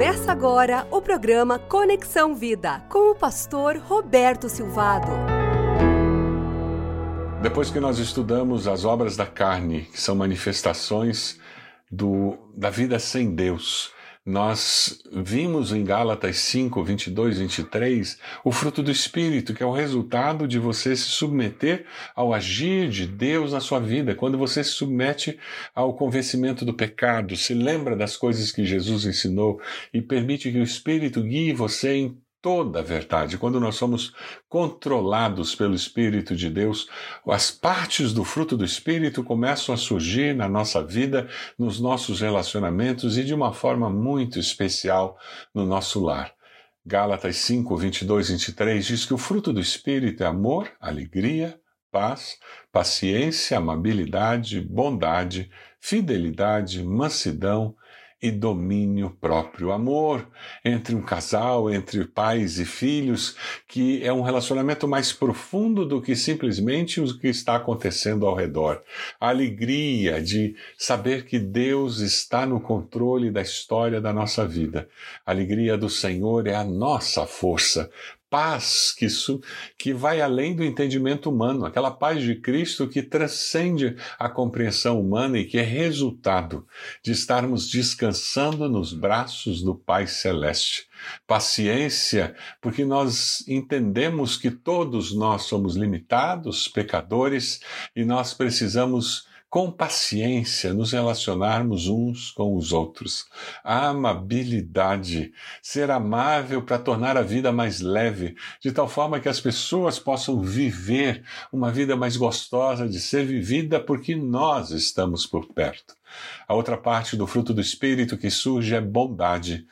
Começa agora o programa Conexão Vida com o pastor Roberto Silvado. Depois que nós estudamos as obras da carne, que são manifestações do, da vida sem Deus, nós vimos em Gálatas 5, 22, 23 o fruto do Espírito, que é o resultado de você se submeter ao agir de Deus na sua vida. Quando você se submete ao convencimento do pecado, se lembra das coisas que Jesus ensinou e permite que o Espírito guie você em toda a verdade. Quando nós somos controlados pelo Espírito de Deus, as partes do fruto do Espírito começam a surgir na nossa vida, nos nossos relacionamentos e de uma forma muito especial no nosso lar. Gálatas 5, 22, 23 diz que o fruto do Espírito é amor, alegria, paz, paciência, amabilidade, bondade, fidelidade, mansidão e domínio próprio. Amor entre um casal, entre pais e filhos, que é um relacionamento mais profundo do que simplesmente o que está acontecendo ao redor. A alegria de saber que Deus está no controle da história da nossa vida. A alegria do Senhor é a nossa força paz que, que vai além do entendimento humano, aquela paz de Cristo que transcende a compreensão humana e que é resultado de estarmos descansando nos braços do Pai Celeste. Paciência, porque nós entendemos que todos nós somos limitados, pecadores, e nós precisamos com paciência nos relacionarmos uns com os outros. A amabilidade, ser amável para tornar a vida mais leve, de tal forma que as pessoas possam viver uma vida mais gostosa de ser vivida porque nós estamos por perto. A outra parte do fruto do Espírito que surge é bondade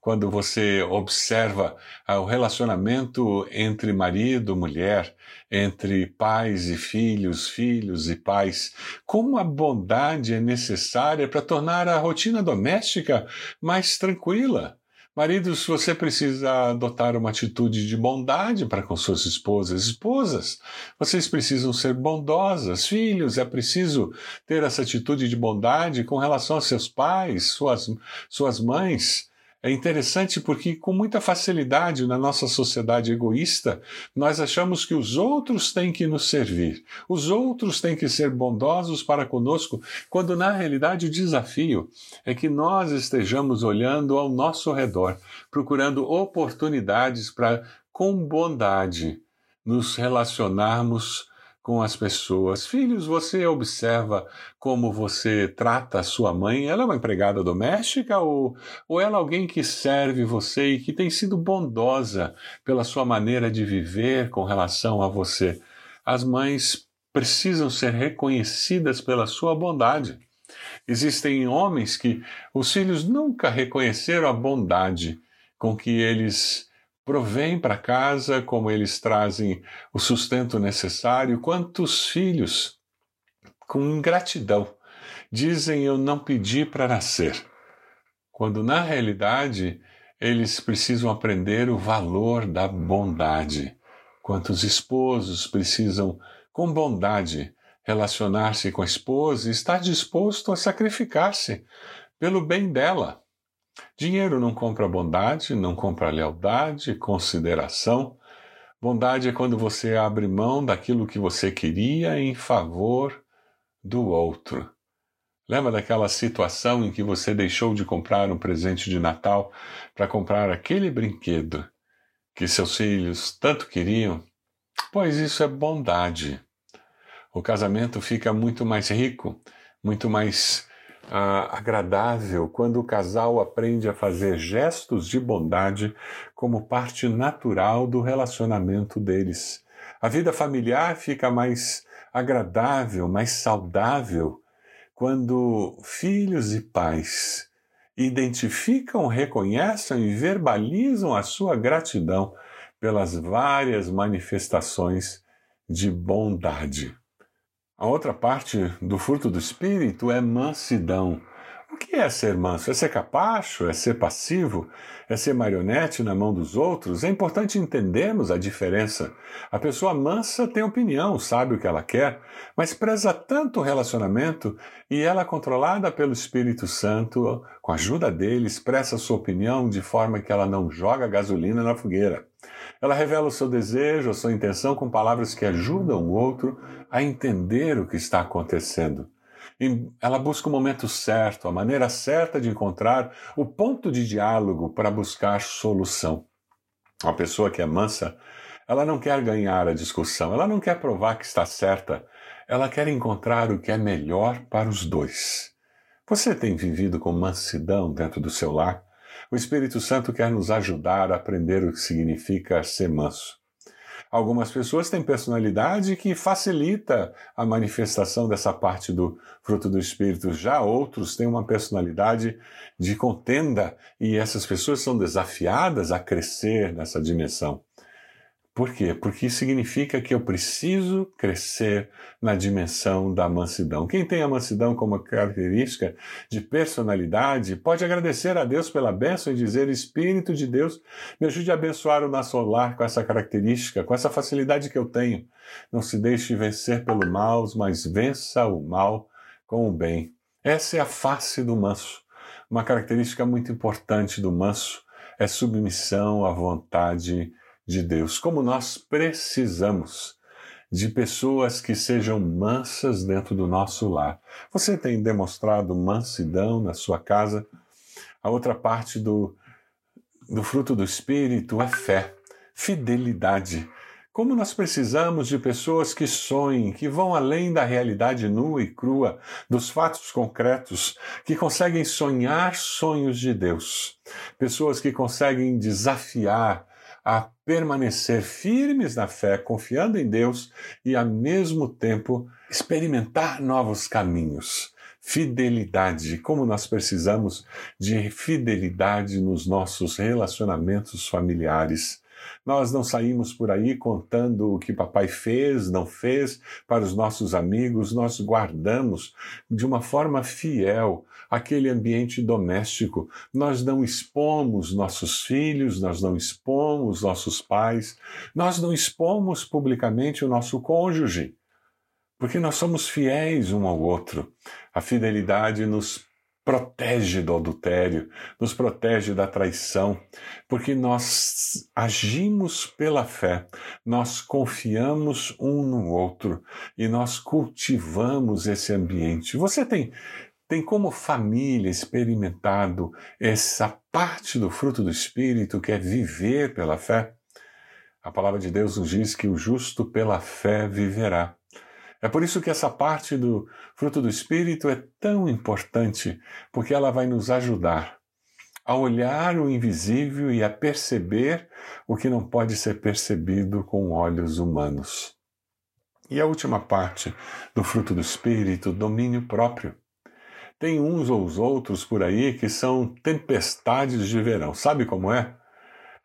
quando você observa ah, o relacionamento entre marido, mulher, entre pais e filhos, filhos e pais, como a bondade é necessária para tornar a rotina doméstica mais tranquila. Maridos, você precisa adotar uma atitude de bondade para com suas esposas. Esposas, vocês precisam ser bondosas. Filhos, é preciso ter essa atitude de bondade com relação aos seus pais, suas, suas mães. É interessante porque, com muita facilidade na nossa sociedade egoísta, nós achamos que os outros têm que nos servir, os outros têm que ser bondosos para conosco, quando na realidade o desafio é que nós estejamos olhando ao nosso redor, procurando oportunidades para, com bondade, nos relacionarmos com as pessoas. Filhos, você observa como você trata a sua mãe? Ela é uma empregada doméstica ou, ou ela é alguém que serve você e que tem sido bondosa pela sua maneira de viver com relação a você? As mães precisam ser reconhecidas pela sua bondade. Existem homens que os filhos nunca reconheceram a bondade com que eles provém para casa, como eles trazem o sustento necessário. Quantos filhos, com ingratidão, dizem eu não pedi para nascer, quando na realidade eles precisam aprender o valor da bondade. Quantos esposos precisam, com bondade, relacionar-se com a esposa e estar disposto a sacrificar-se pelo bem dela Dinheiro não compra bondade, não compra lealdade, consideração. Bondade é quando você abre mão daquilo que você queria em favor do outro. Lembra daquela situação em que você deixou de comprar um presente de Natal para comprar aquele brinquedo que seus filhos tanto queriam? Pois isso é bondade. O casamento fica muito mais rico, muito mais ah, agradável quando o casal aprende a fazer gestos de bondade como parte natural do relacionamento deles. A vida familiar fica mais agradável, mais saudável quando filhos e pais identificam, reconhecem e verbalizam a sua gratidão pelas várias manifestações de bondade. A outra parte do fruto do Espírito é mansidão. O que é ser manso? É ser capacho? É ser passivo? É ser marionete na mão dos outros? É importante entendermos a diferença. A pessoa mansa tem opinião, sabe o que ela quer, mas preza tanto o relacionamento e ela, controlada pelo Espírito Santo, com a ajuda dele, expressa sua opinião de forma que ela não joga gasolina na fogueira. Ela revela o seu desejo, a sua intenção com palavras que ajudam o outro a entender o que está acontecendo. Ela busca o momento certo, a maneira certa de encontrar o ponto de diálogo para buscar solução. Uma pessoa que é mansa, ela não quer ganhar a discussão, ela não quer provar que está certa, ela quer encontrar o que é melhor para os dois. Você tem vivido com mansidão dentro do seu lar? O Espírito Santo quer nos ajudar a aprender o que significa ser manso. Algumas pessoas têm personalidade que facilita a manifestação dessa parte do fruto do Espírito. Já outros têm uma personalidade de contenda e essas pessoas são desafiadas a crescer nessa dimensão. Por quê? Porque significa que eu preciso crescer na dimensão da mansidão. Quem tem a mansidão como característica de personalidade pode agradecer a Deus pela bênção e dizer: Espírito de Deus, me ajude a abençoar o nosso lar com essa característica, com essa facilidade que eu tenho. Não se deixe vencer pelo mal, mas vença o mal com o bem. Essa é a face do manso. Uma característica muito importante do manso é submissão à vontade de Deus, como nós precisamos de pessoas que sejam mansas dentro do nosso lar. Você tem demonstrado mansidão na sua casa? A outra parte do, do fruto do Espírito é fé, fidelidade. Como nós precisamos de pessoas que sonhem, que vão além da realidade nua e crua, dos fatos concretos, que conseguem sonhar sonhos de Deus. Pessoas que conseguem desafiar a permanecer firmes na fé, confiando em Deus e, ao mesmo tempo, experimentar novos caminhos. Fidelidade, como nós precisamos de fidelidade nos nossos relacionamentos familiares. Nós não saímos por aí contando o que papai fez, não fez para os nossos amigos, nós guardamos de uma forma fiel aquele ambiente doméstico. Nós não expomos nossos filhos, nós não expomos nossos pais, nós não expomos publicamente o nosso cônjuge, porque nós somos fiéis um ao outro. A fidelidade nos protege do adultério, nos protege da traição, porque nós agimos pela fé, nós confiamos um no outro e nós cultivamos esse ambiente. Você tem tem como família experimentado essa parte do fruto do Espírito que é viver pela fé? A palavra de Deus nos diz que o justo pela fé viverá. É por isso que essa parte do fruto do Espírito é tão importante, porque ela vai nos ajudar a olhar o invisível e a perceber o que não pode ser percebido com olhos humanos. E a última parte do fruto do Espírito, domínio próprio. Tem uns ou os outros por aí que são tempestades de verão. Sabe como é?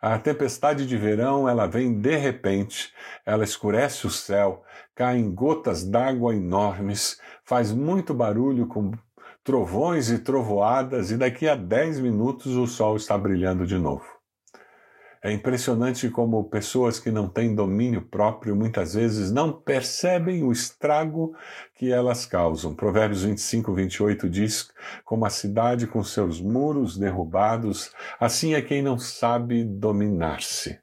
A tempestade de verão, ela vem de repente, ela escurece o céu, caem gotas d'água enormes, faz muito barulho com trovões e trovoadas e daqui a 10 minutos o sol está brilhando de novo. É impressionante como pessoas que não têm domínio próprio muitas vezes não percebem o estrago que elas causam. Provérbios 25, 28 diz: Como a cidade com seus muros derrubados, assim é quem não sabe dominar-se.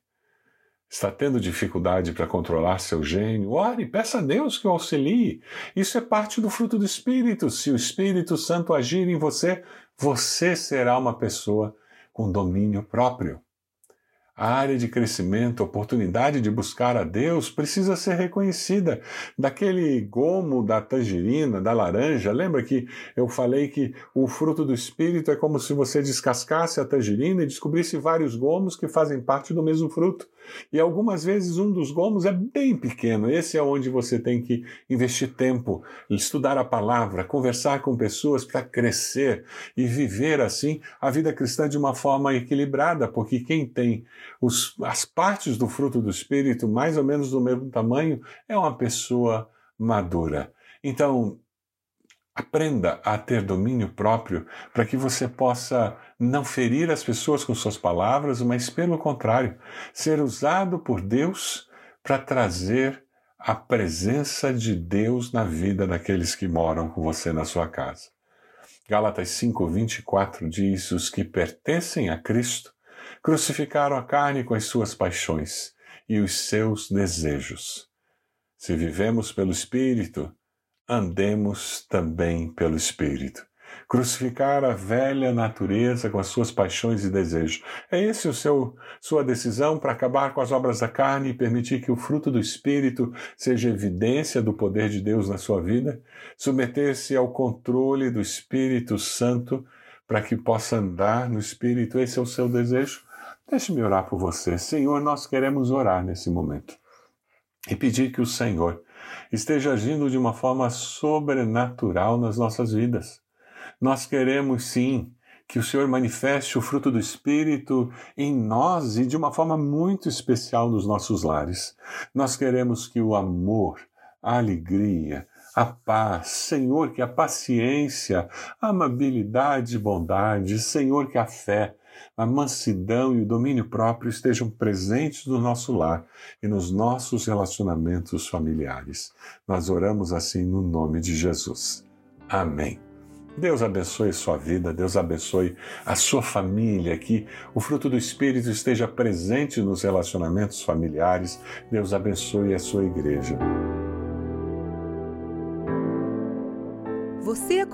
Está tendo dificuldade para controlar seu gênio? Ore, peça a Deus que o auxilie. Isso é parte do fruto do Espírito. Se o Espírito Santo agir em você, você será uma pessoa com domínio próprio. A área de crescimento, a oportunidade de buscar a Deus precisa ser reconhecida. Daquele gomo da tangerina, da laranja, lembra que eu falei que o fruto do Espírito é como se você descascasse a tangerina e descobrisse vários gomos que fazem parte do mesmo fruto. E algumas vezes um dos gomos é bem pequeno. Esse é onde você tem que investir tempo, estudar a palavra, conversar com pessoas para crescer e viver assim a vida cristã de uma forma equilibrada, porque quem tem os, as partes do fruto do Espírito mais ou menos do mesmo tamanho é uma pessoa madura. Então, Aprenda a ter domínio próprio para que você possa não ferir as pessoas com suas palavras, mas, pelo contrário, ser usado por Deus para trazer a presença de Deus na vida daqueles que moram com você na sua casa. Gálatas 5:24 diz: Os que pertencem a Cristo crucificaram a carne com as suas paixões e os seus desejos. Se vivemos pelo Espírito, andemos também pelo Espírito. Crucificar a velha natureza com as suas paixões e desejos. É esse o seu sua decisão para acabar com as obras da carne e permitir que o fruto do espírito seja evidência do poder de Deus na sua vida? Submeter-se ao controle do Espírito Santo para que possa andar no espírito. Esse é o seu desejo? Deixe-me orar por você. Senhor, nós queremos orar nesse momento e pedir que o Senhor esteja agindo de uma forma sobrenatural nas nossas vidas. Nós queremos sim que o Senhor manifeste o fruto do Espírito em nós e de uma forma muito especial nos nossos lares. Nós queremos que o amor, a alegria, a paz, Senhor, que a paciência, a amabilidade e bondade, Senhor, que a fé, a mansidão e o domínio próprio estejam presentes no nosso lar e nos nossos relacionamentos familiares. Nós oramos assim no nome de Jesus. Amém. Deus abençoe sua vida, Deus abençoe a sua família, que o fruto do Espírito esteja presente nos relacionamentos familiares. Deus abençoe a sua igreja.